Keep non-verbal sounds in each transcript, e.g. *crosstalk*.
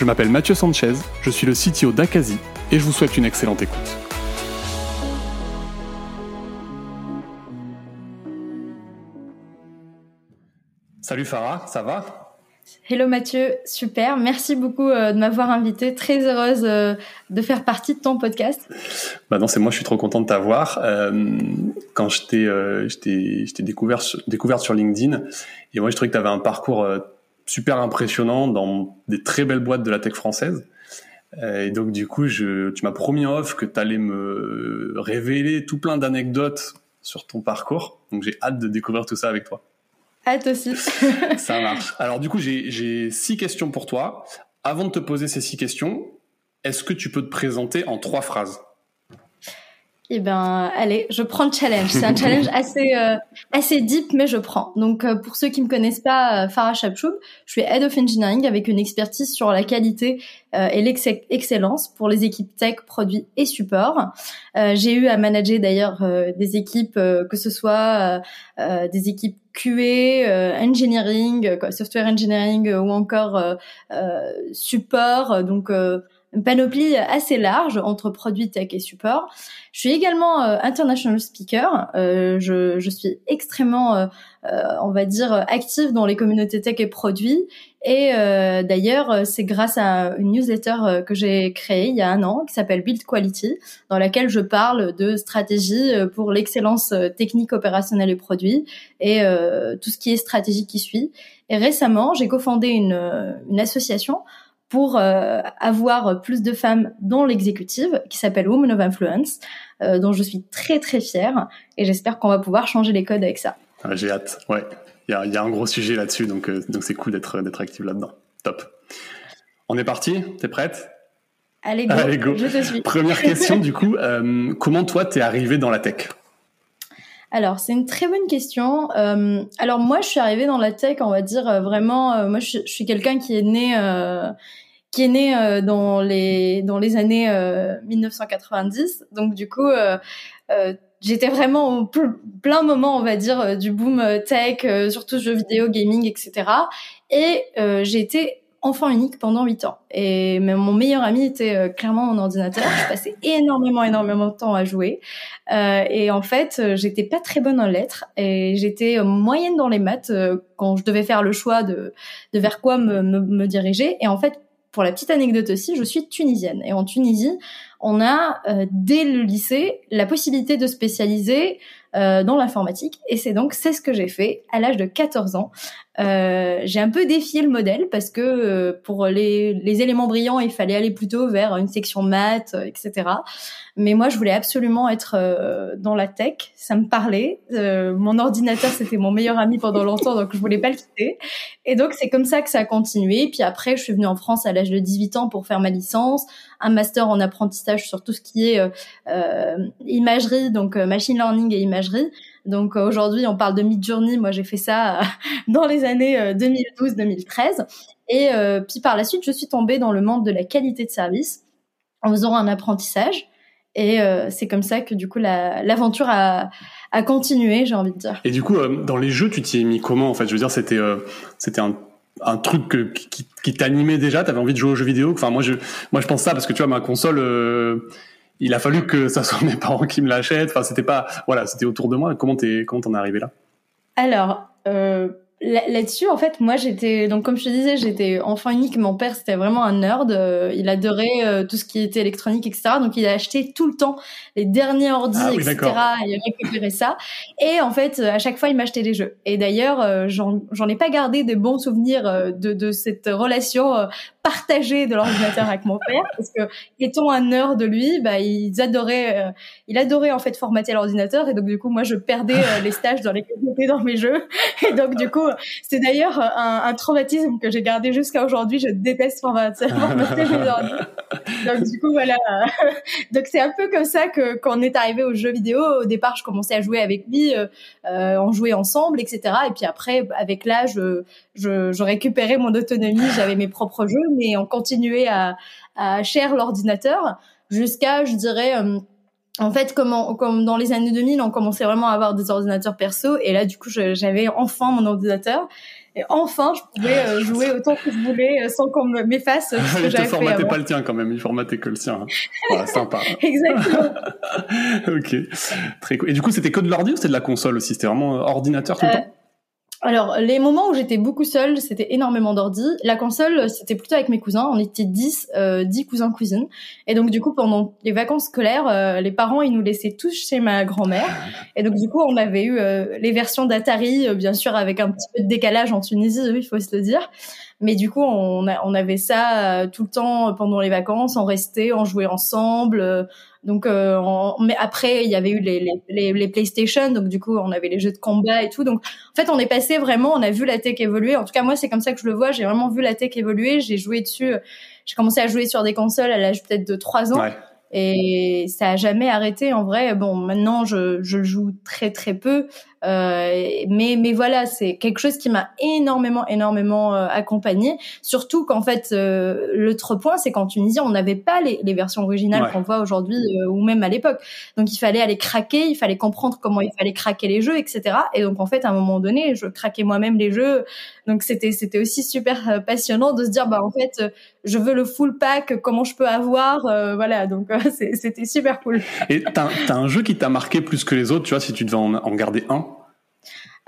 Je m'appelle Mathieu Sanchez, je suis le CTO d'Akazi et je vous souhaite une excellente écoute. Salut Farah, ça va? Hello Mathieu, super, merci beaucoup euh, de m'avoir invité, très heureuse euh, de faire partie de ton podcast. Bah non, c'est moi, je suis trop content de t'avoir. Euh, quand je t'ai découvert, découvert sur LinkedIn, et moi je trouvais que tu avais un parcours super impressionnant dans des très belles boîtes de la tech française. Euh, et donc du coup, je, tu m'as promis en off que tu allais me révéler tout plein d'anecdotes sur ton parcours. Donc j'ai hâte de découvrir tout ça avec toi. Hâte aussi. *laughs* ça marche. Alors du coup, j'ai six questions pour toi. Avant de te poser ces six questions, est-ce que tu peux te présenter en trois phrases? Eh ben, allez, je prends le challenge. C'est un *laughs* challenge assez euh, assez deep, mais je prends. Donc, euh, pour ceux qui me connaissent pas, euh, Farah Chapchoub, je suis head of engineering avec une expertise sur la qualité et l'excellence pour les équipes tech, produits et support. J'ai eu à manager d'ailleurs des équipes, que ce soit des équipes QA, engineering, software engineering ou encore support. Donc une panoplie assez large entre produits tech et support. Je suis également euh, international speaker. Euh, je, je, suis extrêmement, euh, euh on va dire, active dans les communautés tech et produits. Et euh, d'ailleurs, c'est grâce à une newsletter que j'ai créée il y a un an qui s'appelle Build Quality, dans laquelle je parle de stratégie pour l'excellence technique, opérationnelle et produit et tout ce qui est stratégie qui suit. Et récemment, j'ai cofondé une, une association pour euh, avoir plus de femmes dans l'exécutive qui s'appelle Women of Influence, euh, dont je suis très très fière et j'espère qu'on va pouvoir changer les codes avec ça. Ah, j'ai hâte, ouais. Il y a, y a, un gros sujet là-dessus, donc euh, donc c'est cool d'être d'être active là-dedans. Top. On est parti? T'es prête? Allez go, Allez go, je te suis. Première question du coup, comment toi t'es arrivé dans la tech? Alors, c'est une très bonne question. Euh, alors moi, je suis arrivée dans la tech, on va dire euh, vraiment. Euh, moi, je, suis quelqu'un qui est né, euh, qui est né dans les dans les années 1990. Donc du coup, j'étais vraiment au plein moment, on va dire, du boom tech, surtout jeux vidéo, gaming, etc. Et j'ai été enfant unique pendant 8 ans. Et même mon meilleur ami était euh, clairement mon ordinateur. Je passais *laughs* énormément, énormément de temps à jouer. Euh, et en fait, euh, j'étais pas très bonne en lettres et j'étais moyenne dans les maths quand je devais faire le choix de, de vers quoi me, me, me diriger. Et en fait, pour la petite anecdote aussi, je suis tunisienne. Et en Tunisie, on a, dès le lycée, la possibilité de spécialiser euh, dans l'informatique. Et c'est donc c'est ce que j'ai fait à l'âge de 14 ans. Euh, j'ai un peu défié le modèle parce que euh, pour les, les, éléments brillants, il fallait aller plutôt vers une section maths, etc. Mais moi, je voulais absolument être dans la tech. Ça me parlait. mon ordinateur, c'était mon meilleur ami pendant longtemps, donc je voulais pas le quitter. Et donc c'est comme ça que ça a continué. Puis après, je suis venue en France à l'âge de 18 ans pour faire ma licence, un master en apprentissage sur tout ce qui est imagerie, donc machine learning et imagerie donc euh, aujourd'hui, on parle de Midjourney. Moi, j'ai fait ça euh, *laughs* dans les années 2012-2013. Euh, Et puis par la suite, je suis tombée dans le monde de la qualité de service en faisant un apprentissage. Et c'est comme ça que du coup l'aventure a, continué, j'ai envie de dire. Et du coup, dans les jeux, tu t'y es mis comment En fait, je veux dire, c'était un truc qui t'animait déjà, t'avais envie de jouer aux jeux vidéo? Enfin, moi, je, moi, je pense ça parce que tu vois, ma console, il a fallu que ça *laughs* soit mes parents qui me l'achètent. Enfin, c'était pas, voilà, c'était autour de moi. Comment t'es, comment t'en es arrivé là? Alors, euh, Là-dessus, en fait, moi, j'étais donc comme je te disais, j'étais enfant unique. Mon père, c'était vraiment un nerd. Euh, il adorait euh, tout ce qui était électronique, etc. Donc, il a acheté tout le temps les derniers ordi, ah etc. Il a récupéré ça. Et en fait, à chaque fois, il m'achetait des jeux. Et d'ailleurs, euh, j'en ai pas gardé des bons souvenirs de, de cette relation partagée de l'ordinateur avec mon père, parce que étant un nerd de lui, bah, il adorait, il adorait en fait formater l'ordinateur. Et donc, du coup, moi, je perdais les stages dans les dans mes jeux. Et donc, du coup c'est d'ailleurs un, un, traumatisme que j'ai gardé jusqu'à aujourd'hui. Je déteste formater, mes ordi. Donc du coup voilà. *laughs* Donc c'est un peu comme ça que quand on est arrivé aux jeux vidéo, au départ je commençais à jouer avec lui, euh, on jouait ensemble, etc. Et puis après avec l'âge, je, je, je récupérais mon autonomie, j'avais mes propres jeux, mais on continuait à, à share l'ordinateur jusqu'à, je dirais, euh, en fait, comme, comme dans les années 2000, on commençait vraiment à avoir des ordinateurs perso, et là, du coup, j'avais enfin mon ordinateur. Et enfin, je pouvais euh, *laughs* jouer autant que je voulais euh, sans qu'on m'efface ce que *laughs* j'avais fait. Il formatait pas le tien quand même, il formatait que le sien. Hein. *laughs* Voilà, sympa. Exactement. ok, très cool. Et du coup, c'était que de l'ordi ou c'était de la console aussi? C'était vraiment ordinateur tout le temps? Alors, les moments où j'étais beaucoup seule, c'était énormément d'ordi. La console, c'était plutôt avec mes cousins. On était 10, euh, 10 cousins cousines. Et donc, du coup, pendant les vacances scolaires, euh, les parents, ils nous laissaient tous chez ma grand-mère. Et donc, du coup, on avait eu euh, les versions d'Atari, euh, bien sûr, avec un petit peu de décalage en Tunisie, il faut se le dire. Mais du coup, on, on avait ça tout le temps pendant les vacances. On restait, on jouait ensemble. Donc, euh, mais après, il y avait eu les, les, les, PlayStation, donc du coup, on avait les jeux de combat et tout. Donc, en fait, on est passé vraiment, on a vu la tech évoluer. En tout cas, moi, c'est comme ça que je le vois. J'ai vraiment vu la tech évoluer. J'ai joué dessus. J'ai commencé à jouer sur des consoles à l'âge peut-être de 3 ans. Et ça a jamais arrêté en vrai. Bon, maintenant je, je joue très très peu, mais mais voilà, c'est quelque chose qui m'a énormément énormément euh, accompagné. Surtout qu'en fait, euh, l'autre point, c'est qu'en Tunisie, on n'avait pas les, les, versions originales qu'on voit aujourd'hui euh, ou même à l'époque. Donc il fallait aller craquer, il fallait comprendre comment il fallait craquer les jeux, etc. Et donc en fait, à un moment donné, je craquais moi-même les jeux. Donc c'était c'était aussi super euh, passionnant de se dire bah en fait, je veux le full pack, comment je peux avoir, voilà. Donc *laughs* c'était super cool. Et t'as as un jeu qui t'a marqué plus que les autres, tu vois, si tu devais en, en garder un?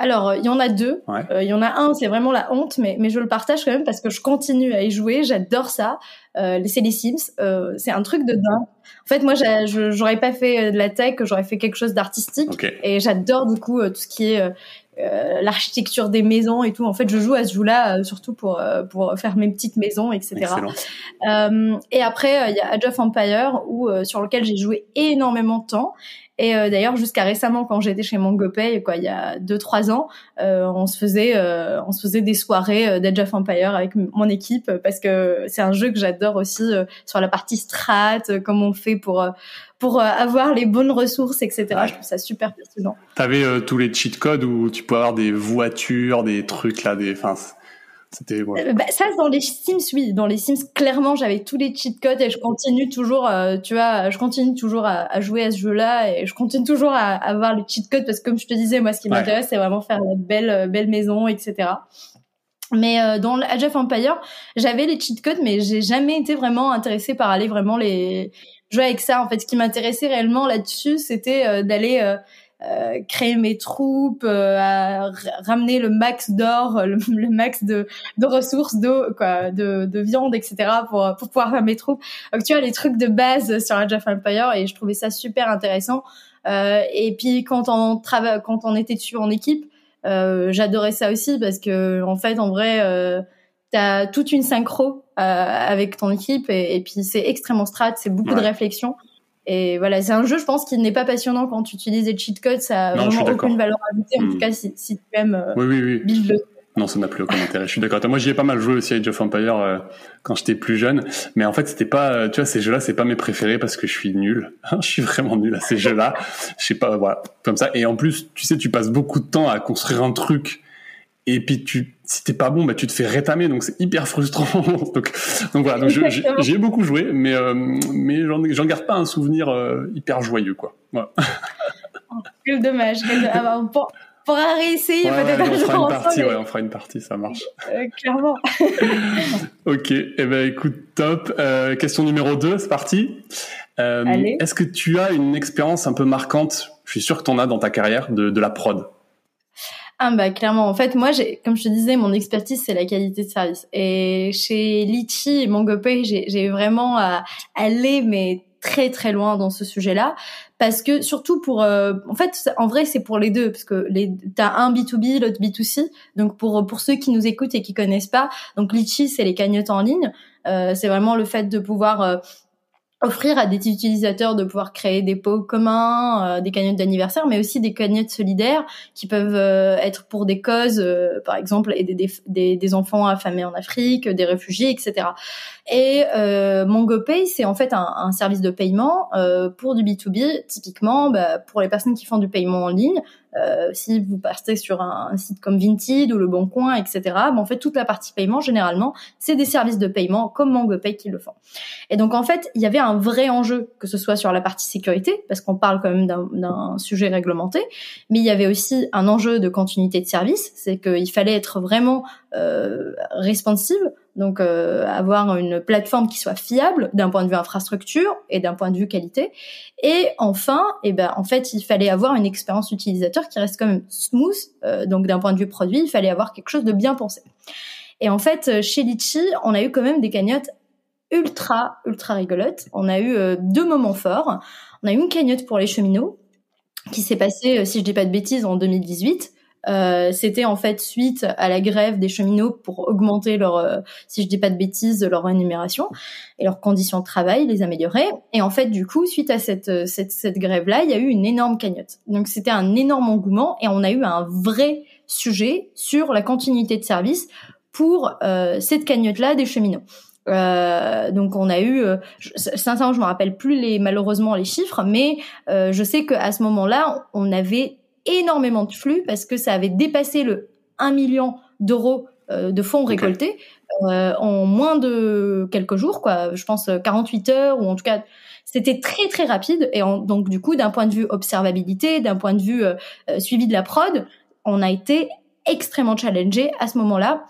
Alors, il y en a deux. Euh, il y en a un, c'est vraiment la honte, mais, mais je le partage quand même parce que je continue à y jouer. J'adore ça. Euh, c'est les Sims. Euh, c'est un truc de dingue. En fait, moi, j'aurais pas fait de la tech, j'aurais fait quelque chose d'artistique. Et j'adore du coup tout ce qui est l'architecture des maisons et tout. En fait, je joue à ce jeu-là surtout pour pour faire mes petites maisons, etc. et après, il y a Age of Empire où sur lequel j'ai joué énormément de temps. Et euh, d'ailleurs, jusqu'à récemment, quand j'étais chez MangoPay, quoi, il y a deux trois ans, euh, on se faisait, euh, on se faisait des soirées euh, d'Age of Empire avec mon équipe parce que c'est un jeu que j'adore aussi sur la partie strat, comment on fait pour pour avoir les bonnes ressources, etc. Je trouve ça super passionnant. T'avais tous les cheat codes où tu peux avoir des voitures, des trucs là, des, enfin, c'était euh, bah, ça dans les Sims oui, dans les Sims clairement j'avais tous les cheat codes et je continue toujours euh, tu vois, je continue toujours à, jouer à ce jeu-là et je continue toujours à, avoir les cheat codes parce que comme je te disais moi ce qui m'intéresse c'est vraiment faire une belle euh, belle maison etc. Mais dans Age of Empire, j'avais les cheat codes, mais j'ai jamais été vraiment intéressée par aller vraiment les jouer avec ça. En fait, ce qui m'intéressait réellement là-dessus, c'était d'aller euh, créer mes troupes, euh, à ramener le max d'or, le, max de, de ressources, d'eau, quoi, de, de viande, etc. pour pour pouvoir faire mes troupes. Donc tu vois les trucs de base sur Age of Empire et je trouvais ça super intéressant. Euh, et puis quand on travaille, quand on était dessus en équipe, euh, j'adorais ça aussi parce que en fait en vrai euh, t'as toute une synchro euh, avec ton équipe et, et puis c'est extrêmement strat, c'est beaucoup de réflexion. Et voilà, c'est un jeu, je pense, qui n'est pas passionnant quand tu utilises des cheat codes. Ça a vraiment aucune valeur ajoutée. En tout hmm. cas, si, si tu aimes euh, oui, oui, oui. build le non, ça n'a plus aucun intérêt. Je suis d'accord. Moi, j'y ai pas mal joué aussi à Age of Empire euh, quand j'étais plus jeune, mais en fait, c'était pas, euh, tu vois, ces jeux-là, c'est pas mes préférés parce que je suis nul. *laughs* je suis vraiment nul à ces jeux-là. Je sais pas, voilà, comme ça. Et en plus, tu sais, tu passes beaucoup de temps à construire un truc et puis tu si t'es pas bon bah tu te fais rétamer. Donc c'est hyper frustrant. *laughs* Donc donc voilà. Donc j'ai beaucoup joué mais euh, mais j'en garde pas un souvenir euh, hyper joyeux quoi. Voilà. Oh, quel dommage. Ah bah, pour, pour réessayer peut-être on fera une partie ouais on fera une partie ça marche. Euh, clairement. *laughs* Ok et eh ben écoute top. Question numéro 2 c'est parti. Est-ce que tu as une expérience un peu marquante? Je suis sûr que tu en as dans ta carrière de, de la prod ah bah clairement. En fait, moi, j'ai, comme je te disais, mon expertise c'est la qualité de service. Et chez Litchi et MongoPay, j'ai vraiment à aller mais très très loin dans ce sujet-là parce que surtout pour euh, en fait en vrai c'est pour les deux parce que les t'as un B2B l'autre B2C donc pour pour ceux qui nous écoutent et qui connaissent pas donc Litchi c'est les cagnottes en ligne euh, c'est vraiment le fait de pouvoir euh, offrir à des utilisateurs de pouvoir créer des pots communs, euh, des cagnottes d'anniversaire, mais aussi des cagnottes solidaires qui peuvent euh, être pour des causes, euh, par exemple aider des, des, enfants affamés en Afrique, des réfugiés, etc. Et MongoPay, c'est en fait un, un, service de paiement pour du B2B, typiquement bah, pour les personnes qui font du paiement en ligne. Euh, si vous partez sur un, site comme Vinted ou Le Bon Coin, etc., ben, en fait, toute la partie paiement, généralement, c'est des services de paiement comme MangoPay qui le font. Et donc, en fait, il y avait un vrai enjeu, que ce soit sur la partie sécurité, parce qu'on parle quand même d'un sujet réglementé, mais il y avait aussi un enjeu de continuité de service, c'est qu'il fallait être vraiment euh, responsive, donc euh, avoir une plateforme qui soit fiable d'un point de vue infrastructure et d'un point de vue qualité. Et enfin, eh ben en fait, il fallait avoir une expérience utilisateur qui reste quand même smooth. Euh, donc d'un point de vue produit, il fallait avoir quelque chose de bien pensé. Et en fait, chez Litchi, on a eu quand même des cagnottes ultra ultra rigolotes. On a eu euh, deux moments forts. On a eu une cagnotte pour les cheminots qui s'est passée, si je dis pas de bêtises, en 2018 euh, c'était en fait suite à la grève des cheminots pour augmenter leur, euh, si je dis pas de bêtises, leur rémunération et leurs conditions de travail, les améliorer. Et en fait, du coup, suite à cette, euh, cette, cette grève-là, il y a eu une énorme cagnotte. Donc c'était un énorme engouement et on a eu un vrai sujet sur la continuité de service pour euh, cette cagnotte-là des cheminots. Euh, donc on a eu, je, sincèrement, je me rappelle plus les malheureusement les chiffres, mais euh, je sais qu'à ce moment-là, on avait énormément de flux parce que ça avait dépassé le 1 million d'euros euh, de fonds récoltés euh, en moins de quelques jours, quoi. Je pense 48 euh, heures ou en tout cas c'était très très rapide. Et donc du coup d'un point de vue observabilité, d'un point de vue suivi de la prod, on a été extrêmement challengé à ce moment-là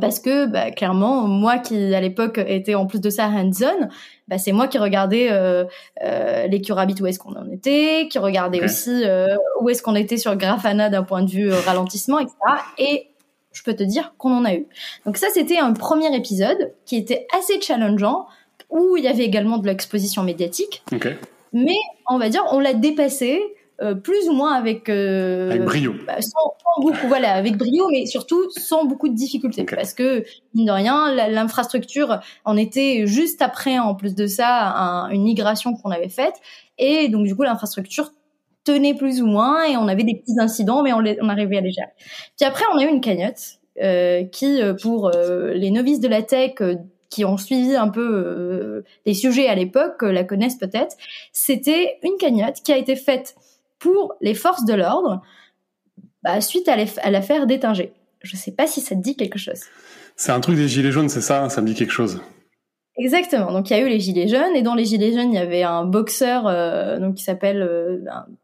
parce que bah, clairement moi qui à l'époque était en plus de ça hands-on bah, c'est moi qui regardais euh, euh, les Curabit où est-ce qu'on en était qui regardais aussi euh, où est-ce qu'on était sur Grafana d'un point de vue euh, ralentissement etc et je peux te dire qu'on en a eu. Donc ça c'était un premier épisode qui était assez challengeant où il y avait également de l'exposition médiatique. Okay. mais on va dire on l'a dépassé euh, plus ou moins avec, euh, avec brio, bah, sans, sans, beaucoup, voilà, avec brio, mais surtout sans beaucoup de difficultés, okay. parce que mine de rien, l'infrastructure en était juste après, en plus de ça, un, une migration qu'on avait faite, et donc du coup l'infrastructure tenait plus ou moins, et on avait des petits incidents, mais on, les, on arrivait à les gérer. Puis après, on a eu une cagnotte euh, qui, euh, pour euh, les novices de la tech qui ont suivi un peu euh, les sujets à l'époque, la connaissent peut-être, c'était une cagnotte qui a été faite pour les forces de l'ordre bah, suite à l'affaire d'Étinger. Je ne sais pas si ça te dit quelque chose. C'est un truc des Gilets jaunes, c'est ça? Ça me dit quelque chose. Exactement. Donc il y a eu les gilets jaunes et dans les gilets jaunes il y avait un boxeur euh, donc qui s'appelle euh,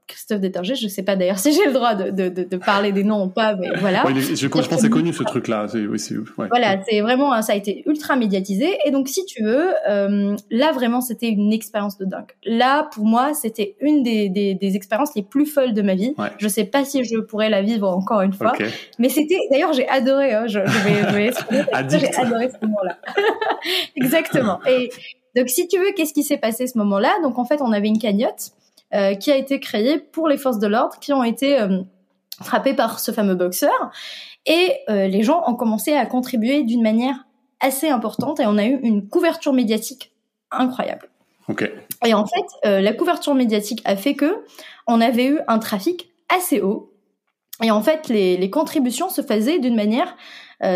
Christophe Détergé. Je sais pas d'ailleurs si j'ai le droit de, de, de, de, parler des noms ou pas, mais voilà. Ouais, je, je pense que c'est connu ce truc-là. Oui, ouais. Voilà, c'est vraiment ça a été ultra médiatisé et donc si tu veux, euh, là vraiment c'était une expérience de dingue. Là pour moi c'était une des, des, des, expériences les plus folles de ma vie. Ouais. Je sais pas si je pourrais la vivre encore une fois, okay. mais c'était d'ailleurs j'ai adoré. Hein, je, je vais, je vais *laughs* j'ai adoré ce moment-là. *laughs* Exactement. Et donc, si tu veux, qu'est-ce qui s'est passé ce moment-là? Donc, en fait, on avait une cagnotte euh, qui a été créée pour les forces de l'ordre qui ont été euh, frappées par ce fameux boxeur. Et euh, les gens ont commencé à contribuer d'une manière assez importante et on a eu une couverture médiatique incroyable. Okay. Et en fait, la couverture médiatique a fait que on avait eu un trafic assez haut. Et en fait, les, les contributions se faisaient d'une manière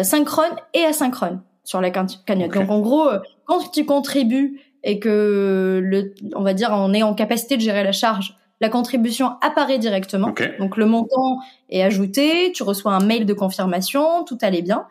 synchrone et asynchrone sur la cagnotte. Okay. Donc en gros, quand tu contribues et que le, on va dire, on est en capacité de gérer la charge, la contribution apparaît directement. Okay. Donc le montant est ajouté, tu reçois un mail de confirmation, tout allait bien.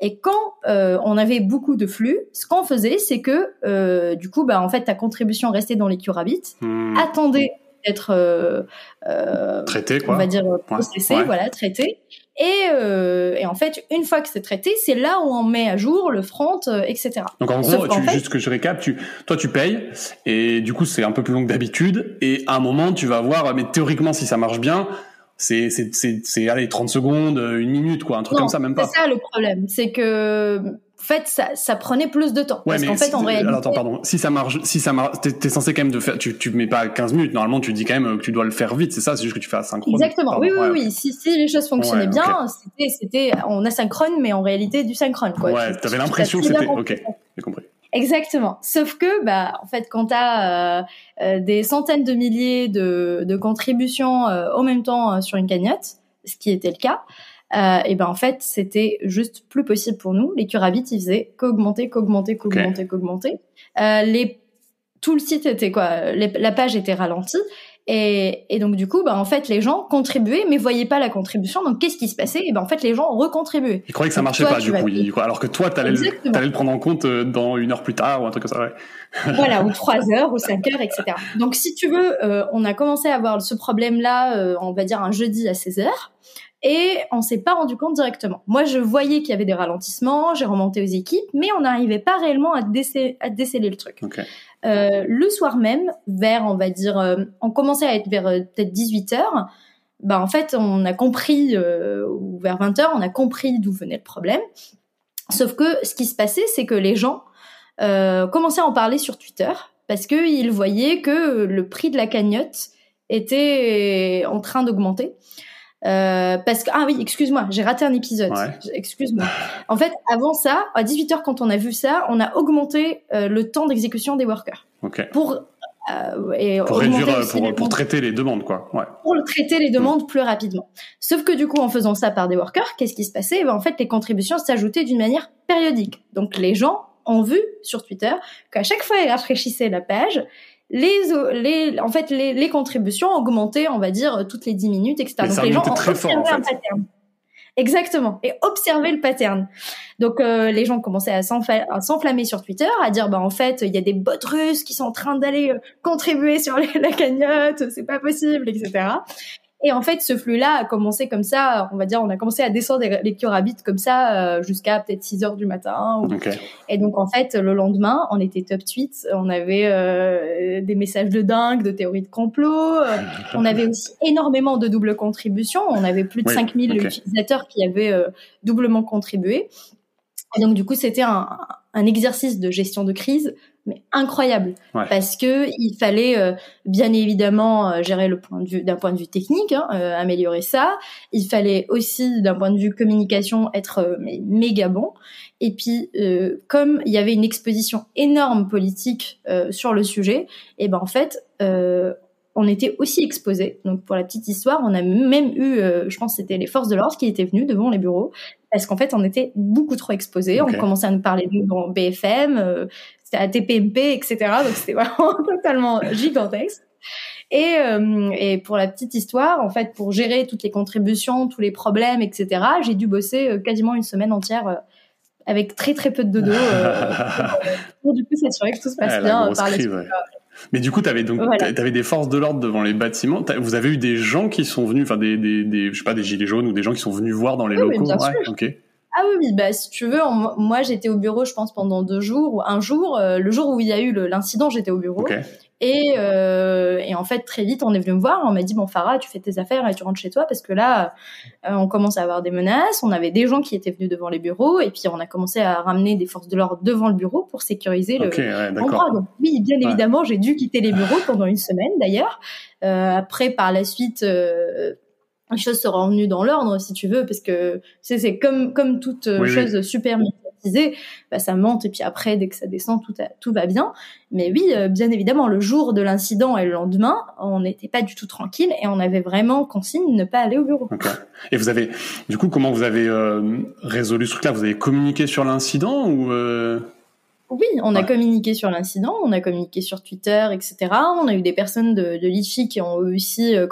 Et quand euh, on avait beaucoup de flux, ce qu'on faisait, c'est que euh, du coup, bah en fait, ta contribution restait dans les Curabit, hmm. attendait d'être euh, euh, traité, quoi. On va dire processé, ouais. voilà, traité. Et, euh, et, en fait, une fois que c'est traité, c'est là où on met à jour le front, euh, etc. Donc en gros, tu, fait, juste que je récap, tu, toi tu payes et du coup c'est un peu plus long que d'habitude et à un moment tu vas voir, mais théoriquement si ça marche bien, c'est c'est c'est c'est allez 30 secondes, une minute quoi, un truc non, comme ça même pas. C'est ça le problème, c'est que en fait, ça, ça prenait plus de temps. Ouais, parce qu'en fait, si, en réalité. Alors, attends, pardon. Si ça marche, si ça marche, t'es, es censé quand même de faire, tu, tu mets pas 15 minutes. Normalement, tu dis quand même que tu dois le faire vite. C'est ça, c'est juste que tu fais asynchrone. Exactement. Pardon. Oui, oui, ouais, oui. Si, si les choses fonctionnaient ouais, bien, okay. c'était, c'était, on asynchrone, mais en réalité du synchrone, quoi. Ouais, tu, t'avais tu, l'impression que c'était, ok. J'ai compris. Exactement. Sauf que, bah, en fait, quand tu as euh, euh, des centaines de milliers de, de contributions euh, au même temps sur une cagnotte, ce qui était le cas, et ben en fait, c'était juste plus possible pour nous. Les curabits, ils faisaient qu'augmenter, qu'augmenter, qu'augmenter, qu'augmenter. les tout le site était quoi, la page était ralentie et, et, donc du coup, bah en fait, les gens contribuaient, mais voyaient pas la contribution. Donc qu'est-ce qui se passait? Et ben en fait, les gens recontribuaient. Ils croyaient que ça marchait pas du coup, alors que toi, t'allais le, allais le prendre en compte euh, dans une heure plus tard ou un truc comme ça. Ouais. *laughs* voilà, ou trois heures, ou cinq heures, etc. Donc si tu veux, euh, on a commencé à avoir ce problème-là, euh, on va dire un jeudi à 16 heures. Et on s'est pas rendu compte directement. Moi, je voyais qu'il y avait des ralentissements, j'ai remonté aux équipes, mais on n'arrivait pas réellement à, déceler, à déceler le truc. Okay. Euh, le soir même, vers, on va dire, euh, on commençait à être vers euh, peut-être 18 heures. Bah en fait, on a compris, ou vers 20 heures, on a compris d'où venait le problème. Sauf que ce qui se passait, c'est que les gens commençaient à en parler sur Twitter parce qu'ils voyaient que le prix de la cagnotte était en train d'augmenter. Euh, parce que ah oui, excuse-moi, j'ai raté un épisode. Excuse-moi. En fait, avant ça, à 18h quand on a vu ça, on a augmenté euh, le temps d'exécution des workers. Pour euh, et pour réduire, pour, pour, traiter les demandes, quoi. Ouais. Pour traiter les demandes plus rapidement. Sauf que du coup, en faisant ça par des workers, qu'est-ce qui se passait? Ben, En fait, les contributions s'ajoutaient d'une manière périodique. Donc, les gens ont vu sur Twitter qu'à chaque fois, ils rafraîchissaient la page, les, les, en fait, les, les contributions augmentaient, on va dire, toutes les 10 minutes, etc. Donc les gens ont observé un pattern. Exactement. Et observer le pattern. Donc euh, les gens commençaient à s'enflammer sur Twitter, à dire bah en fait il y a des bots russes qui sont en train d'aller euh, contribuer sur la cagnotte, c'est pas possible, etc. Et en fait, ce flux-là a commencé comme ça, on va dire, on a commencé à descendre les curabits comme ça euh, jusqu'à peut-être 6 heures du matin. Et donc, en fait, le lendemain, on était top tweet, on avait euh, des messages de dingue, de théories de complot, euh, on avait aussi énormément de doubles contributions, on avait plus de 5000 utilisateurs qui avaient doublement contribué. Et donc, du coup, c'était un, un exercice de gestion de crise mais incroyable. Parce que il fallait euh, bien évidemment euh, gérer le point de vue d'un point de vue technique hein, euh, améliorer ça. Il fallait aussi d'un point de vue communication être méga bon. Et puis comme il y avait une exposition énorme politique sur le sujet et ben en fait on était aussi exposés. Donc pour la petite histoire, on a même eu, je pense c'était les forces de l'ordre qui étaient venues devant les bureaux parce qu'en fait on était beaucoup trop exposés. On commençait à nous parler de dans BFM, c'était à TPMP, etc. Donc c'était vraiment *laughs* totalement gigantesque. Et, euh, et pour la petite histoire, en fait, pour gérer toutes les contributions, tous les problèmes, etc., j'ai dû bosser euh, quasiment une semaine entière euh, avec très très peu de dodo *laughs* pour du coup s'assurer que tout se passe bien par la suite. Mais du coup, tu avais donc avais des forces de l'ordre devant les bâtiments. Vous avez eu des gens qui sont venus, enfin des, des, des, je sais pas des gilets jaunes ou des gens qui sont venus voir dans les locaux. Bien sûr. Ah oui, bah si tu veux, moi j'étais au bureau, je pense pendant deux jours ou un jour. Euh, le jour où il y a eu l'incident, j'étais au bureau. Et, euh, et en fait très vite, on est venu me voir, on m'a dit bon Farah, tu fais tes affaires et tu rentres chez toi parce que là, euh, on commence à avoir des menaces. On avait des gens qui étaient venus devant les bureaux et puis on a commencé à ramener des forces de l'ordre devant le bureau pour sécuriser le endroit. Donc oui, bien évidemment, j'ai dû quitter les bureaux pendant une semaine d'ailleurs. Euh, après, par la suite, euh, les choses seront revenues dans l'ordre si tu veux parce que c'est comme comme toute euh, chose super médiatisée bah, ça monte et puis après dès que ça descend tout tout va bien. Mais oui euh, bien évidemment le jour de l'incident et le lendemain on n'était pas du tout tranquille et on avait vraiment consigne de ne pas aller au bureau. Et vous avez du coup comment vous avez euh, résolu ce truc là vous avez communiqué sur l'incident ou oui, on a communiqué sur l'incident, on a communiqué sur Twitter, etc. On a eu des personnes de, de l'IFI qui ont aussi euh,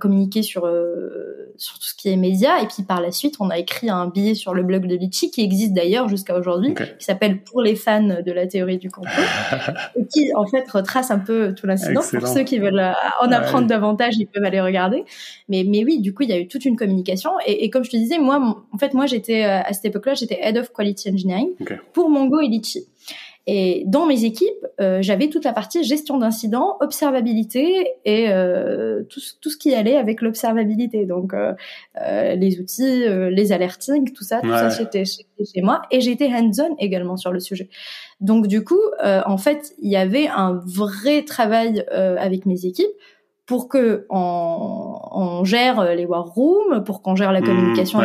communiqué sur euh, sur tout ce qui est média. Et puis par la suite, on a écrit un billet sur le blog de l'IFI qui existe d'ailleurs jusqu'à aujourd'hui, qui s'appelle Pour les fans de la théorie du complot, *laughs* et qui en fait retrace un peu tout l'incident. Pour ceux qui veulent euh, en apprendre davantage, ils peuvent aller regarder. Mais mais oui, du coup, il y a eu toute une communication. Et, et comme je te disais, moi, en fait, moi, j'étais à cette époque-là, j'étais head of quality engineering pour Mongo et Litchi. Et dans mes équipes, euh, j'avais toute la partie gestion d'incidents, observabilité et euh, tout, tout, ce qui allait avec l'observabilité. Donc euh, les outils, les alertings, tout ça, tout ça c'était chez, chez, moi. Et j'étais hands-on également sur le sujet. Donc du coup, en fait, il y avait un vrai travail avec mes équipes pour que on, on, gère les war rooms, pour qu'on gère la mmh, communication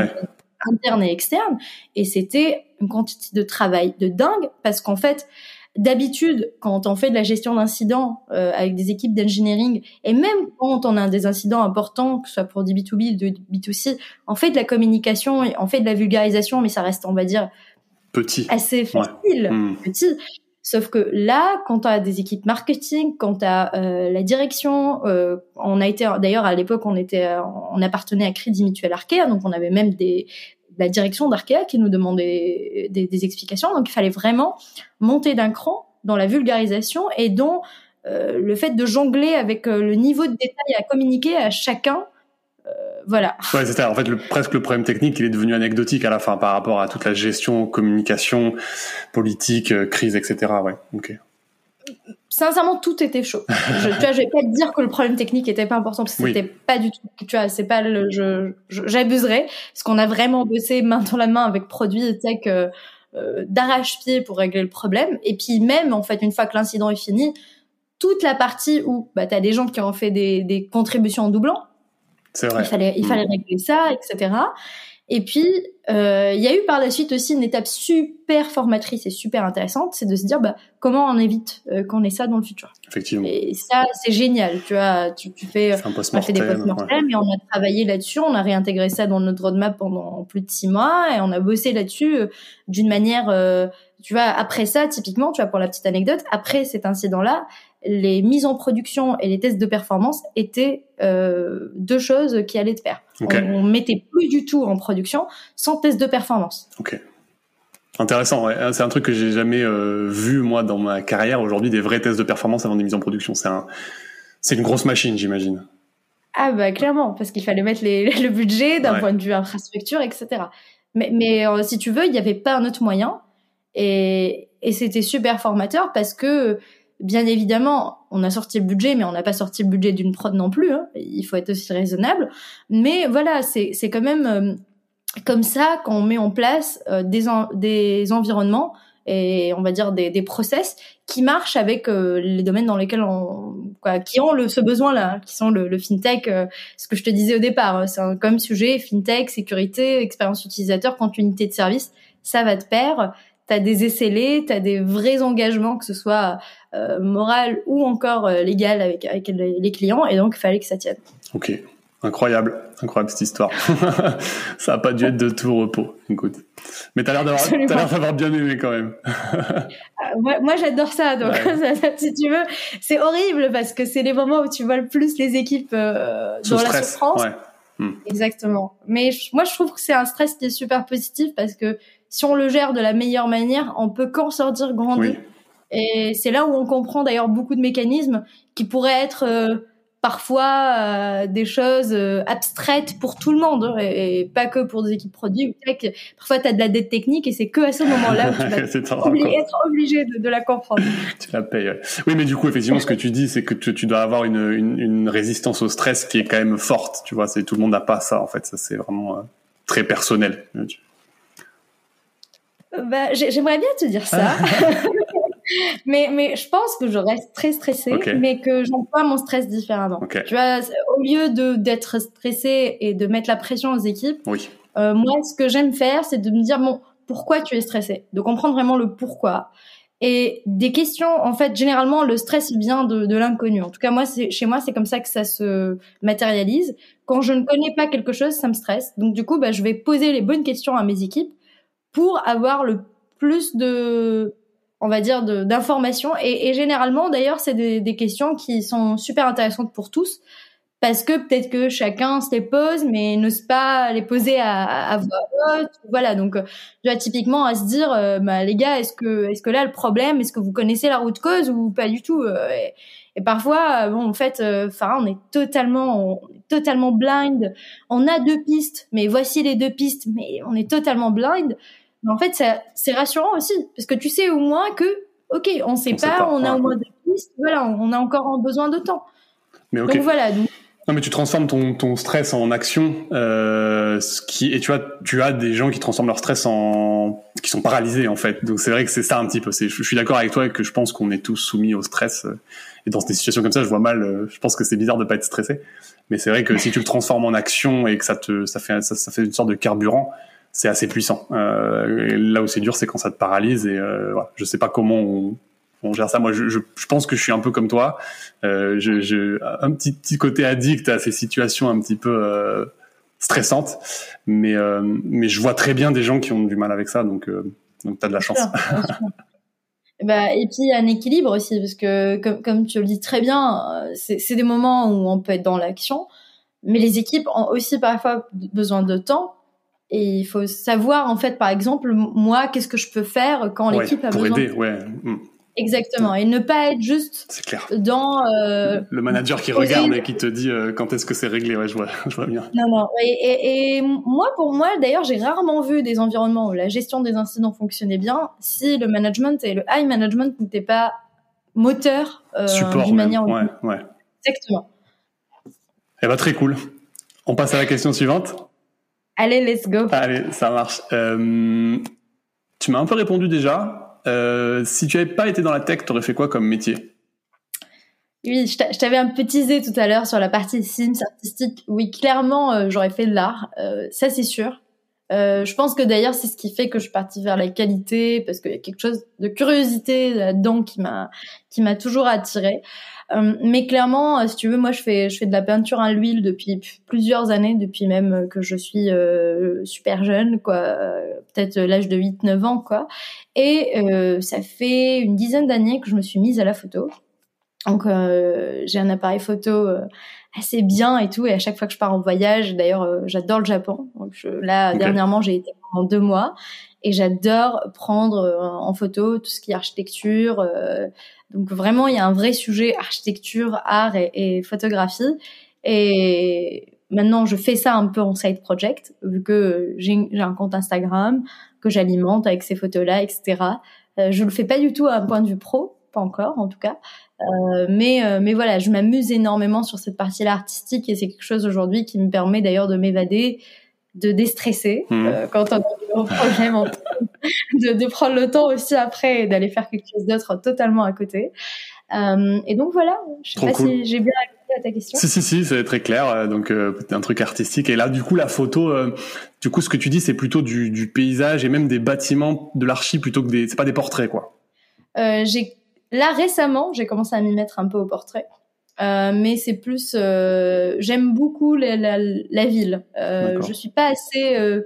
interne et externe. Et c'était une quantité de travail de dingue parce qu'en fait, D'habitude, quand on fait de la gestion d'incidents euh, avec des équipes d'engineering, et même quand on a des incidents importants, que ce soit pour du B2B ou du B2C, on fait de la communication, on fait de la vulgarisation, mais ça reste, on va dire, petit, assez facile, hmm. petit. Sauf que là, quand tu as des équipes marketing, quand tu as euh, la direction, euh, on a été d'ailleurs à l'époque on était on appartenait à Crédit Mutuel Arkea, donc on avait même des la direction d'Arkea qui nous demandait des, explications. Donc il fallait vraiment monter d'un cran dans la vulgarisation et dans euh, le fait de jongler avec euh, le niveau de détail à communiquer à chacun. Euh, voilà. Ouais, c'est En fait, presque le problème technique, il est devenu anecdotique à la fin par rapport à toute la gestion, communication, politique, crise, etc. Ouais. Ok sincèrement tout était chaud. Je, tu vois, je vais pas te dire que le problème technique était pas important parce que c'était pas du tout. Tu vois, c'est pas le. Je, j'abuserais parce qu'on a vraiment bossé main dans la main avec produits et tech euh, euh, d'arrache-pied pour régler le problème. Et puis même en fait, une fois que l'incident est fini, toute la partie où bah t'as des gens qui ont fait des, des contributions en doublant. C'est vrai. Il fallait, il fallait mm. régler ça, etc. Et puis, euh, il y a eu par la suite aussi une étape super formatrice et super intéressante, c'est de se dire bah, comment on évite euh, qu'on ait ça dans le futur. Effectivement. Et ça, c'est génial. Tu vois, tu, tu fais, on a fait des post-mortem et on a travaillé là-dessus. On a réintégré ça dans notre roadmap pendant plus de six mois et on a bossé là-dessus euh, d'une manière. Euh, tu vois, après ça, typiquement, tu vois, pour la petite anecdote, après cet incident-là, les mises en production et les tests de performance étaient euh, deux choses qui allaient de pair. On, mettait plus du tout en production sans test de performance. Ok. Intéressant, ouais. c'est un truc que j'ai jamais euh, vu moi dans ma carrière aujourd'hui des vrais tests de performance avant des mises en production. C'est un, c'est une grosse machine, j'imagine. Ah bah clairement, parce qu'il fallait mettre les, *laughs* le budget d'un point de vue infrastructure, etc. Mais, mais euh, si tu veux, il n'y avait pas un autre moyen, et, et c'était super formateur parce que Bien évidemment, on a sorti le budget, mais on n'a pas sorti le budget d'une prod non plus. Hein. Il faut être aussi raisonnable. Mais voilà, c'est quand même euh, comme ça qu'on met en place euh, des, des environnements et on va dire des, des process qui marchent avec euh, les domaines dans lesquels on quoi, qui ont le, ce besoin là qui sont le, le fintech ce que je te disais au départ c'est un comme sujet fintech sécurité expérience utilisateur continuité de service ça va de pair tu as des SLA, tu as des vrais engagements, que ce soit euh, moral ou encore euh, légal avec, avec les clients, et donc il fallait que ça tienne. Ok, incroyable, incroyable cette histoire. *laughs* ça a pas dû être de tout repos, écoute. Mais tu as l'air d'avoir bien aimé quand même. Ah, *laughs* moi, moi j'adore ça, donc *laughs* si tu veux, c'est horrible parce que c'est les moments où tu vois le plus les équipes euh, dans la souffrance. Ouais. Hmm. Exactement. Mais moi, je trouve que c'est un stress qui est super positif parce que si on le gère de la meilleure manière, on peut qu'en sortir grandi. Et c'est là où on comprend d'ailleurs beaucoup de mécanismes qui pourraient être euh, parfois euh, des choses euh, abstraites pour tout le monde hein, et, pas que pour des équipes produits ou tech. Parfois, tu as de la dette technique et c'est que à ce moment-là où tu vas *laughs* être obligé de, la comprendre. *laughs* tu la payes. Oui, mais du coup, effectivement, ce que tu dis, c'est que tu, dois avoir une, une, une, résistance au stress qui est quand même forte. Tu vois, c'est tout le monde n'a pas ça en fait. Ça, c'est vraiment très personnel. Bah, j'aimerais bien te dire ça. *laughs* mais, mais je pense que je reste très stressée, mais que j'emploie mon stress différemment. Tu vois, au lieu de d'être stressée et de mettre la pression aux équipes, oui. euh, moi, ce que j'aime faire, c'est de me dire, bon, pourquoi tu es stressé De comprendre vraiment le pourquoi. Et des questions, en fait, généralement, le stress vient de, de l'inconnu. En tout cas, moi, chez moi, c'est comme ça que ça se matérialise. Quand je ne connais pas quelque chose, ça me stresse. Donc, du coup, bah, je vais poser les bonnes questions à mes équipes pour avoir le plus de on va dire d'informations et, et, généralement d'ailleurs c'est des, des, questions qui sont super intéressantes pour tous parce que peut-être que chacun se les pose mais n'ose pas les poser à, à, voix haute voilà. Donc vois typiquement à se dire euh, bah, les gars est-ce que est-ce que là le problème est-ce que vous connaissez la route cause ou pas du tout euh, et, parfois bon en fait euh, enfin on est totalement on est totalement blind. On a deux pistes mais voici les deux pistes mais on est totalement blind en fait, c'est rassurant aussi, parce que tu sais au moins que, ok, on sait pas, on a au moins des pistes, voilà, on a encore besoin de temps. Mais Donc voilà. Non mais tu transformes ton, ton stress en action, euh, ce qui et tu vois tu as des gens qui transforment leur stress en qui sont paralysés en fait. Donc c'est vrai que c'est ça un petit peu. Je, je suis d'accord avec toi et que je pense qu'on est tous soumis au stress euh, et dans des situations comme ça, je vois mal. Euh, je pense que c'est bizarre de pas être stressé, mais c'est vrai que si tu le transformes en action et que ça te ça fait ça, ça fait une sorte de carburant, c'est assez puissant. là où c'est dur, c'est quand ça te paralyse et voilà, je sais pas comment on, on gère ça. Moi, je, je, je, pense que je suis un peu comme toi. Euh, je, je, un petit, petit côté addict à ces situations un petit peu euh, stressantes, mais euh, mais je vois très bien des gens qui ont du mal avec ça, donc euh, donc t'as de la chance. bah, *laughs* et puis un équilibre aussi, parce que comme, comme tu le dis très bien, euh, c'est des moments où on peut être dans l'action, mais les équipes ont aussi parfois besoin de temps. Et il faut savoir, en fait, par exemple, moi, qu'est-ce que je peux faire quand l'équipe a pour besoin. Aider, ouais. Mm. Exactement, et ne pas être juste clair. dans euh, le manager qui *laughs* regarde et qui te dit euh, quand est-ce que c'est réglé. Ouais, je vois, *laughs* je vois bien. Non, non. Et, et, et moi, pour moi, d'ailleurs, j'ai rarement vu des environnements où la gestion des incidents fonctionnait bien si le management et le high management n'étaient pas moteur euh, d'une manière. Ouais, ouais. Exactement. Eh ben, très cool. On passe à la question suivante. Allez, let's go. Allez, ça marche. Euh, tu m'as un peu répondu déjà. Euh, si tu n'avais pas été dans la tech, tu aurais fait quoi comme métier? Oui, je t'avais un peu teasé tout à l'heure sur la partie Sims artistique. Oui, clairement, euh, j'aurais fait de l'art. Euh, ça, c'est sûr. Euh, je pense que d'ailleurs, c'est ce qui fait que je suis partie vers la qualité, parce qu'il y a quelque chose de curiosité là-dedans qui m'a qui m'a toujours attirée. Euh, mais clairement, euh, si tu veux, moi je fais je fais de la peinture à l'huile depuis plusieurs années, depuis même que je suis euh, super jeune, quoi, peut-être l'âge de 8-9 ans, quoi. Et ça fait une dizaine d'années que je me suis mise à la photo. Donc j'ai un appareil photo assez bien et tout. Et à chaque fois que je pars en voyage, d'ailleurs, j'adore le Japon. Donc là, dernièrement, j'ai été pendant deux mois et j'adore prendre en photo tout ce qui est architecture, donc vraiment, il y a un vrai sujet architecture, art et, photographie. Et maintenant, je fais ça un peu en side project, vu que j'ai un compte Instagram que j'alimente avec ces photos-là, etc. Euh, je le fais pas du tout à un point de vue pro, pas encore en tout cas. Euh, mais euh, mais voilà, je m'amuse énormément sur cette partie-là artistique et c'est quelque chose aujourd'hui qui me permet d'ailleurs de m'évader, de déstresser mmh. euh, quand on a un problème, de, de, prendre le temps aussi après et d'aller faire quelque chose d'autre totalement à côté. Et donc voilà, je sais pas si j'ai bien répondu à ta question. Si si si, c'est très clair. Donc euh, un truc artistique. Et là, du coup, la photo, euh, du coup, ce que tu dis, c'est plutôt du, du, paysage et même des bâtiments, de l'archi plutôt que des, c'est pas des portraits, quoi. j'ai là récemment, j'ai commencé à m'y mettre un peu au portrait. Euh, mais c'est plus euh, j'aime beaucoup la, la, la ville euh, je suis pas assez euh,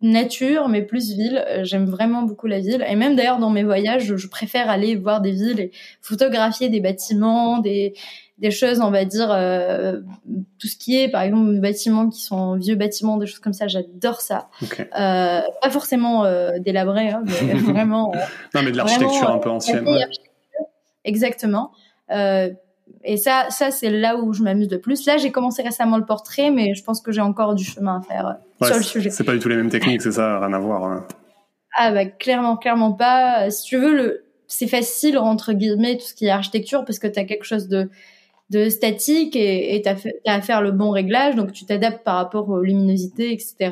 nature mais plus ville euh, j'aime vraiment beaucoup la ville et même d'ailleurs dans mes voyages je, je, préfère aller voir des villes et photographier des bâtiments des des choses on va dire tout ce qui est par exemple des bâtiments qui sont vieux bâtiments des choses comme ça j'adore ça okay. pas forcément délabré hein, mais *laughs* vraiment non mais de l'architecture un peu ancienne ouais. Exactement euh, et ça, ça c'est là où je m'amuse le plus. Là, j'ai commencé récemment le portrait, mais je pense que j'ai encore du chemin à faire euh, sur le sujet. C'est pas du tout les mêmes techniques, c'est ça, rien à voir. Hein. Ah bah clairement, clairement pas. Si tu veux, le, c'est facile entre guillemets tout ce qui est architecture parce que tu as quelque chose de de statique et tu as, as, à faire le bon réglage, donc tu t'adaptes par rapport aux luminosités, etc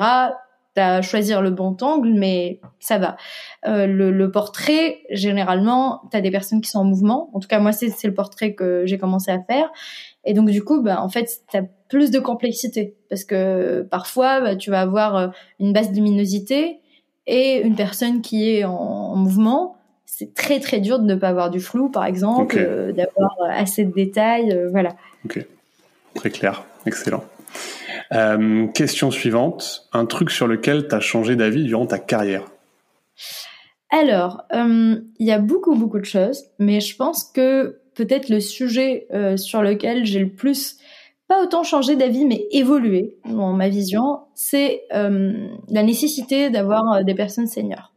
à choisir le bon angle, mais ça va. Euh, le, le, portrait, généralement, tu as des personnes qui sont en mouvement. En tout cas, moi, c'est le portrait que j'ai commencé à faire. Et donc, du coup, bah, en fait, tu as plus de complexité. Parce que parfois, bah, tu vas avoir euh, une basse luminosité et une personne qui est en, en mouvement. C'est très, très dur de ne pas avoir du flou, par exemple, euh, d'avoir assez de détails. Euh, voilà. Ok. Très clair. Excellent. Euh, question suivante. Un truc sur lequel tu as changé d'avis durant ta carrière? Alors, euh, il y a beaucoup, beaucoup de choses, mais je pense que peut-être le sujet euh, sur lequel j'ai le plus, pas autant changé d'avis, mais évolué dans ma vision, c'est euh, la nécessité d'avoir euh, des personnes seniors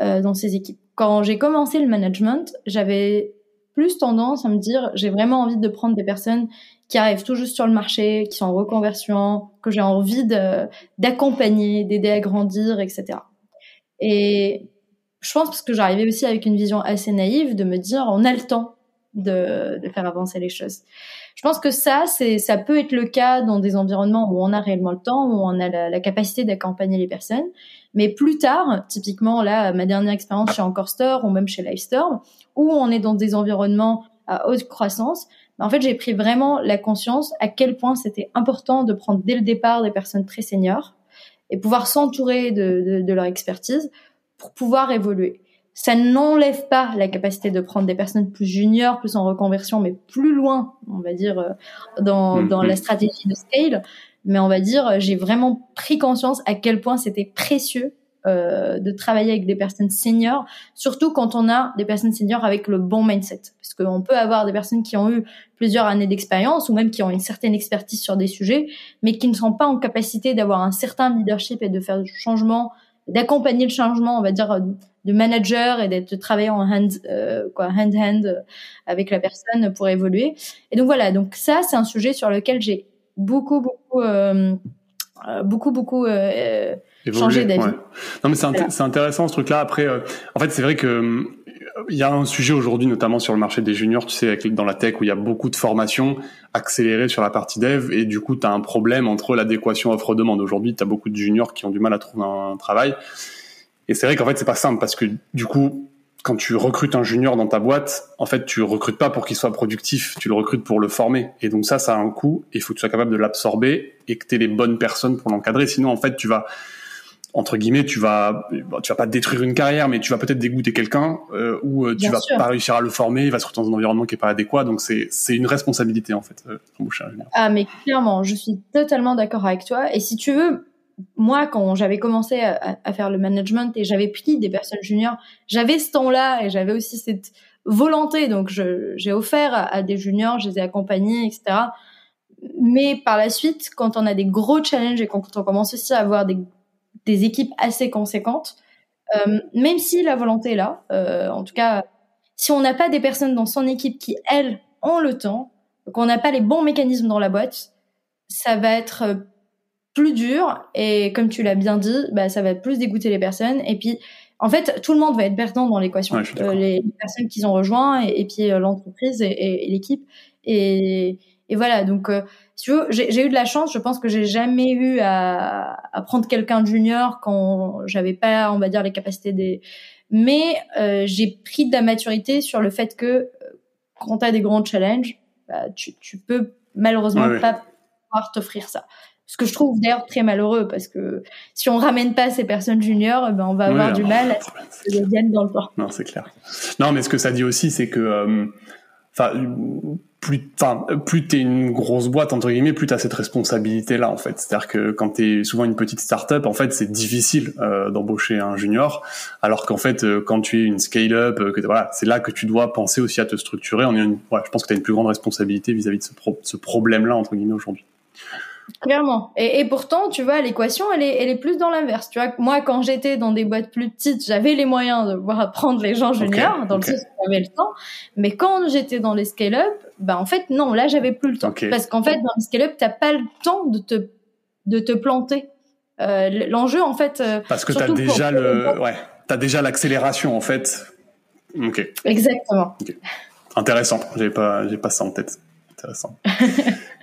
euh, dans ces équipes. Quand j'ai commencé le management, j'avais plus tendance à me dire j'ai vraiment envie de prendre des personnes qui arrivent tout juste sur le marché, qui sont en reconversion, que j'ai envie d'accompagner, d'aider à grandir, etc. Et je pense parce que j'arrivais aussi avec une vision assez naïve de me dire on a le temps de, de faire avancer les choses. Je pense que ça, c'est, ça peut être le cas dans des environnements où on a réellement le temps, où on a la, capacité d'accompagner les personnes. Mais plus tard, typiquement là, ma dernière expérience chez Encore Store ou même chez Live Store, où on est dans des environnements à haute croissance, en fait, j'ai pris vraiment la conscience à quel point c'était important de prendre dès le départ des personnes très seniors et pouvoir s'entourer de, de, leur expertise pour pouvoir évoluer. Ça n'enlève pas la capacité de prendre des personnes plus juniors, plus en reconversion, mais plus loin, on va dire, euh, dans, mm-hmm. dans la stratégie de scale. Mais on va dire, j'ai vraiment pris conscience à quel point c'était précieux euh, de travailler avec des personnes seniors, surtout quand on a des personnes seniors avec le bon mindset. Parce qu'on peut avoir des personnes qui ont eu plusieurs années d'expérience ou même qui ont une certaine expertise sur des sujets, mais qui ne sont pas en capacité d'avoir un certain leadership et de faire du changement, d'accompagner le changement, on va dire, de manager et d'être travailler en hand, euh, quoi, hand hand avec la personne pour évoluer. Et donc voilà, donc ça c'est un sujet sur lequel j'ai beaucoup beaucoup euh, beaucoup beaucoup changer d'avis. Non mais c'est intéressant ce truc-là. Après, euh, en fait, c'est vrai que il y a un sujet aujourd'hui, notamment sur le marché des juniors, tu sais, avec, dans la tech où il y a beaucoup de formations accélérées sur la partie dev, et du coup, tu as un problème entre l'adéquation offre-demande. Aujourd'hui, tu as beaucoup de juniors qui ont du mal à trouver un, travail. Et c'est vrai qu'en fait, c'est pas simple parce que du coup, quand tu recrutes un junior dans ta boîte, en fait, tu recrutes pas pour qu'il soit productif, tu le recrutes pour le former. Et donc ça, ça a un coût, et il faut que tu sois capable de l'absorber et que tu aies les bonnes personnes pour l'encadrer. Sinon, en fait, tu vas entre guillemets, tu vas, tu vas pas détruire une carrière, mais tu vas peut-être dégoûter quelqu'un euh, ou euh, tu vas pas réussir à le former, il va se retrouver dans un environnement qui est pas adéquat. Donc c'est c'est une responsabilité en fait. Euh, ah mais clairement, je suis totalement d'accord avec toi. Et si tu veux, moi quand j'avais commencé à, à, faire le management et j'avais pris des personnes juniors, j'avais ce temps-là et j'avais aussi cette volonté. Donc j'ai offert à, à, des juniors, je les ai accompagnés, etc. Mais par la suite, quand on a des gros challenges et quand on commence aussi à avoir des des équipes assez conséquentes, euh, même si la volonté est là. Euh, en tout cas, si on n'a pas des personnes dans son équipe qui, elles, ont le temps, qu'on n'a pas les bons mécanismes dans la boîte, ça va être euh, plus dur et comme tu l'as bien dit, bah, ça va plus dégoûter les personnes. Et puis, en fait, tout le monde va être perdant dans l'équation. les, personnes qu'ils ont rejoint et, puis l'entreprise et, l'équipe. Et, et, voilà, donc tu veux, j'ai eu de la chance. Je pense que j'ai jamais eu à, à prendre quelqu'un de junior quand j'avais pas, on va dire, les capacités des. Mais euh, j'ai pris de la maturité sur le fait que euh, quand tu as des grands challenges, bah, tu, tu peux malheureusement pas pouvoir t'offrir ça. Ce que je trouve d'ailleurs très malheureux parce que si on ramène pas ces personnes juniors, eh ben on va avoir du mal à ce qu'elles viennent dans le temps. Non, c'est clair. Non, mais ce que ça dit aussi, c'est que, euh, plus enfin plus t'es une grosse boîte entre guillemets plus t'as cette responsabilité là en fait. C'est à dire que quand t'es souvent une petite start-up en fait c'est difficile euh, d'embaucher un junior. Alors qu'en fait euh, quand tu es une scale-up euh, que voilà c'est là que tu dois penser aussi à te structurer. Je pense que t'as une plus grande responsabilité vis-à-vis de ce, ce problème là entre guillemets aujourd'hui Clairement. Et, et, pourtant, tu vois, l'équation, elle est, elle est plus dans l'inverse. Tu vois, moi, quand j'étais dans des boîtes plus petites, j'avais les moyens de pouvoir apprendre les gens juniors, dans le sens où j'avais le temps. Mais quand j'étais dans les scale-up, bah, en fait, non, là, j'avais plus le temps. Parce qu'en fait, dans les scale-up, t'as pas le temps de te, de te planter. Euh, L'enjeu, en fait. Euh, Parce que t'as déjà le, ouais, t'as déjà l'accélération, en fait. Ok. Exactement. Intéressant. J'ai pas, j'ai pas ça en tête. Intéressant. *laughs*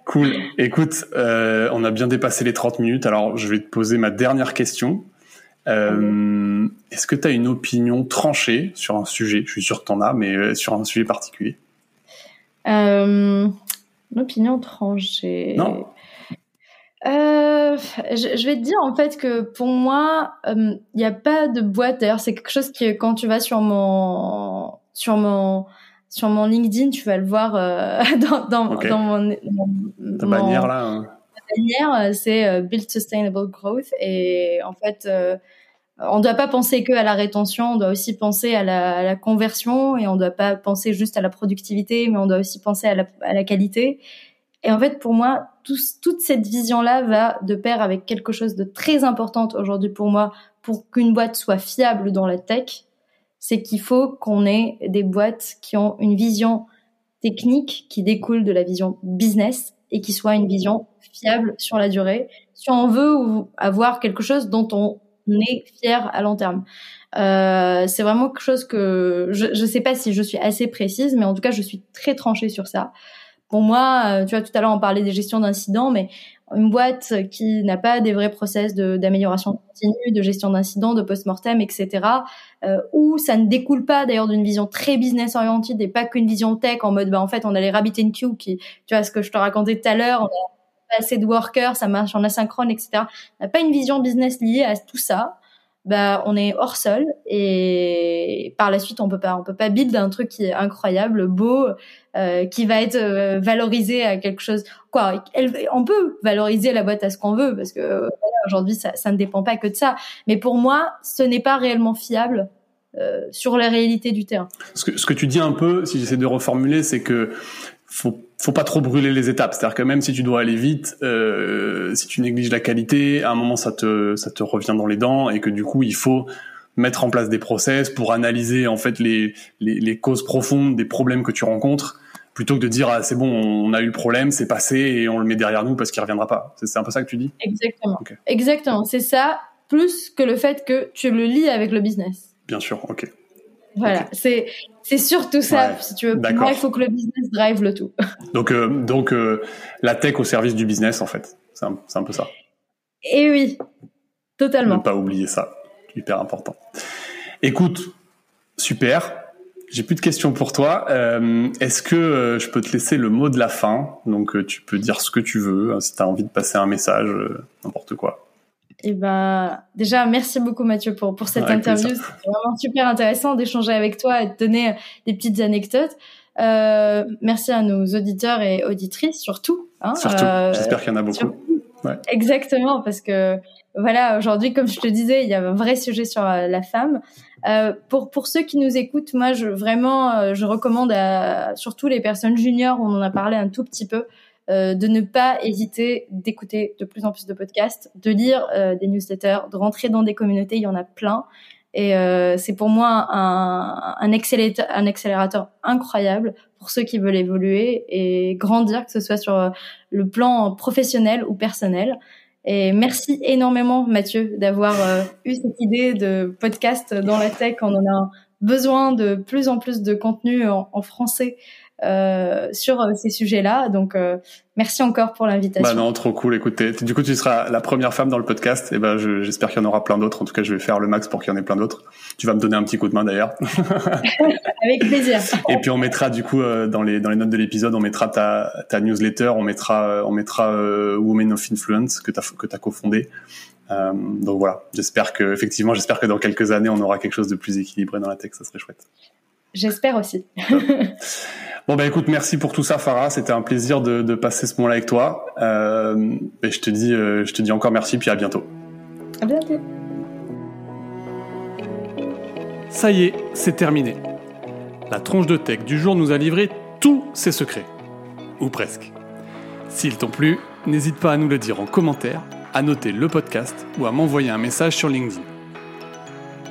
Cool. Écoute, euh, on a bien dépassé les 30 minutes. Alors, je vais te poser ma dernière question. Euh, Est-ce que tu as une opinion tranchée sur un sujet? Je suis sûr que tu en as, mais euh, sur un sujet particulier euh, Une opinion tranchée Non. Euh, je, je, vais te dire en fait que pour moi, il n'y a pas de boîte. D'ailleurs, c'est quelque chose qui, quand tu vas sur mon sur mon sur mon LinkedIn, tu vas le voir euh, *laughs* dans, dans, dans, mon, mon ta bannière là. Hein. bannière, euh, c'est euh, Build Sustainable Growth et en fait, on ne doit pas penser que à la rétention, on doit aussi penser à la, à la conversion et on ne doit pas penser juste à la productivité, mais on doit aussi penser à la, à la qualité. Et en fait, pour moi, tout, toute cette vision-là va de pair avec quelque chose de très important aujourd'hui pour moi, pour qu'une boîte soit fiable dans la tech, c'est qu'il faut qu'on ait des boîtes qui ont une vision technique qui découle de la vision business et qui soit une vision fiable sur la durée. Si on veut avoir quelque chose dont on est fier à long terme. Euh, c'est vraiment quelque chose que je ne sais pas si je suis assez précise, mais en tout cas, je suis très tranchée sur ça. Pour moi, euh, tu vois, tout à l'heure, on parlait des gestions d'incidents, mais une boîte qui n'a pas des vrais process d'amélioration continue, de gestion d'incidents, de post-mortem, etc., euh, où ça ne découle pas d'ailleurs d'une vision très business oriented et pas qu'une vision tech en mode, bah, en fait, on a les Rabbit queue qui, tu vois, ce que je te racontais tout à l'heure, pas assez de workers, ça marche en asynchrone, etc. On n'a pas une vision business liée à tout ça bah on est hors sol et par la suite on peut pas on peut pas build un truc qui est incroyable beau euh, qui va être euh, valorisé à quelque chose quoi on peut valoriser la boîte à ce qu'on veut parce que aujourd'hui ça, ça ne dépend pas que de ça mais pour moi ce n'est pas réellement fiable euh, sur la réalité du terrain. Ce que, ce que tu dis un peu, si j'essaie de reformuler, c'est que faut faut pas trop brûler les étapes. C'est-à-dire que même si tu dois aller vite, euh, si tu négliges la qualité, à un moment ça te ça te revient dans les dents et que du coup il faut mettre en place des process pour analyser en fait les les, les causes profondes des problèmes que tu rencontres plutôt que de dire ah, c'est bon on a eu le problème c'est passé et on le met derrière nous parce qu'il reviendra pas. C'est un peu ça que tu dis? Exactement. Exactement, c'est ça plus que le fait que tu le lis avec le business. Bien sûr, ok. Voilà, c'est c'est surtout ça. Si tu veux, moi, il faut que le business drive le tout. *laughs* Donc euh, donc euh, la tech au service du business en fait, c'est un, un, peu ça. Et oui, totalement. Ne pas oublier ça, hyper important. Écoute, super. J'ai plus de questions pour toi. Euh, Est-ce que euh, je peux te laisser le mot de la fin? Donc euh, tu peux dire ce que tu veux, hein, si tu as envie de passer un message, n'importe quoi. Et eh ben, déjà, merci beaucoup Mathieu pour, pour cette interview. C'était vraiment super intéressant d'échanger avec toi et de donner des petites anecdotes. Euh, merci à nos auditeurs et auditrices surtout. Hein, surtout. Euh, J'espère qu'il y en a beaucoup. Ouais. Exactement, parce que voilà, aujourd'hui, comme je te disais, il y a un vrai sujet sur euh, la femme. Euh, pour pour ceux qui nous écoutent, moi, je vraiment, euh, je recommande à surtout les personnes juniors, on en a parlé un tout petit peu, euh, de ne pas hésiter d'écouter de plus en plus de podcasts, de lire euh, des newsletters, de rentrer dans des communautés, il y en a plein. Et euh, c'est pour moi un, un, accélérateur, un accélérateur incroyable pour ceux qui veulent évoluer et grandir, que ce soit sur le plan professionnel ou personnel. Et merci énormément Mathieu d'avoir eu cette idée de podcast dans la tech. On en a besoin de plus en plus de contenu en, en français euh, sur euh, ces sujets-là. Donc, euh, merci encore pour l'invitation. Bah non, trop cool. Écoutez, du coup, tu seras la première femme dans le podcast. Et ben, j'espère qu'il y en aura plein d'autres. En tout cas, je vais faire le max pour qu'il y en ait plein d'autres. Tu vas me donner un petit coup de main d'ailleurs. *laughs* Avec plaisir. Et puis on mettra du coup dans les dans les notes de l'épisode, on mettra ta ta newsletter, on mettra on mettra Women of Influence que t'as que t'as cofondé. Euh, donc voilà, j'espère que effectivement, j'espère que dans quelques années, on aura quelque chose de plus équilibré dans la tech, ça serait chouette. J'espère aussi. *laughs* bon bah écoute, merci pour tout ça, Farah. C'était un plaisir de, de, passer ce moment-là avec toi. Euh, et je te dis, euh, je te dis encore merci, puis à bientôt. À bientôt. Ça y est, c'est terminé. La tronche de tech du jour nous a livré tous ses secrets, ou presque. S'ils t'ont plu, n'hésite pas à nous le dire en commentaire, à noter le podcast ou à m'envoyer un message sur LinkedIn.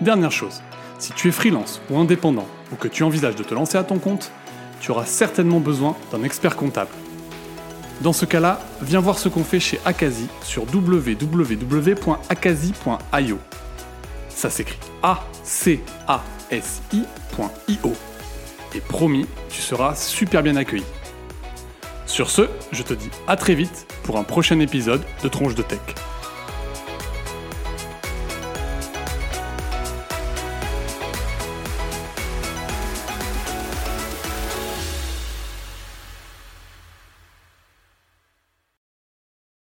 Dernière chose, si tu es freelance ou indépendant ou que tu envisages de te lancer à ton compte, tu auras certainement besoin d'un expert comptable. Dans ce cas-là, viens voir ce qu'on fait chez Akazi sur www.akazi.io. Ça s'écrit A-C-A-S-I.io. Et promis, tu seras super bien accueilli. Sur ce, je te dis à très vite pour un prochain épisode de Tronche de Tech.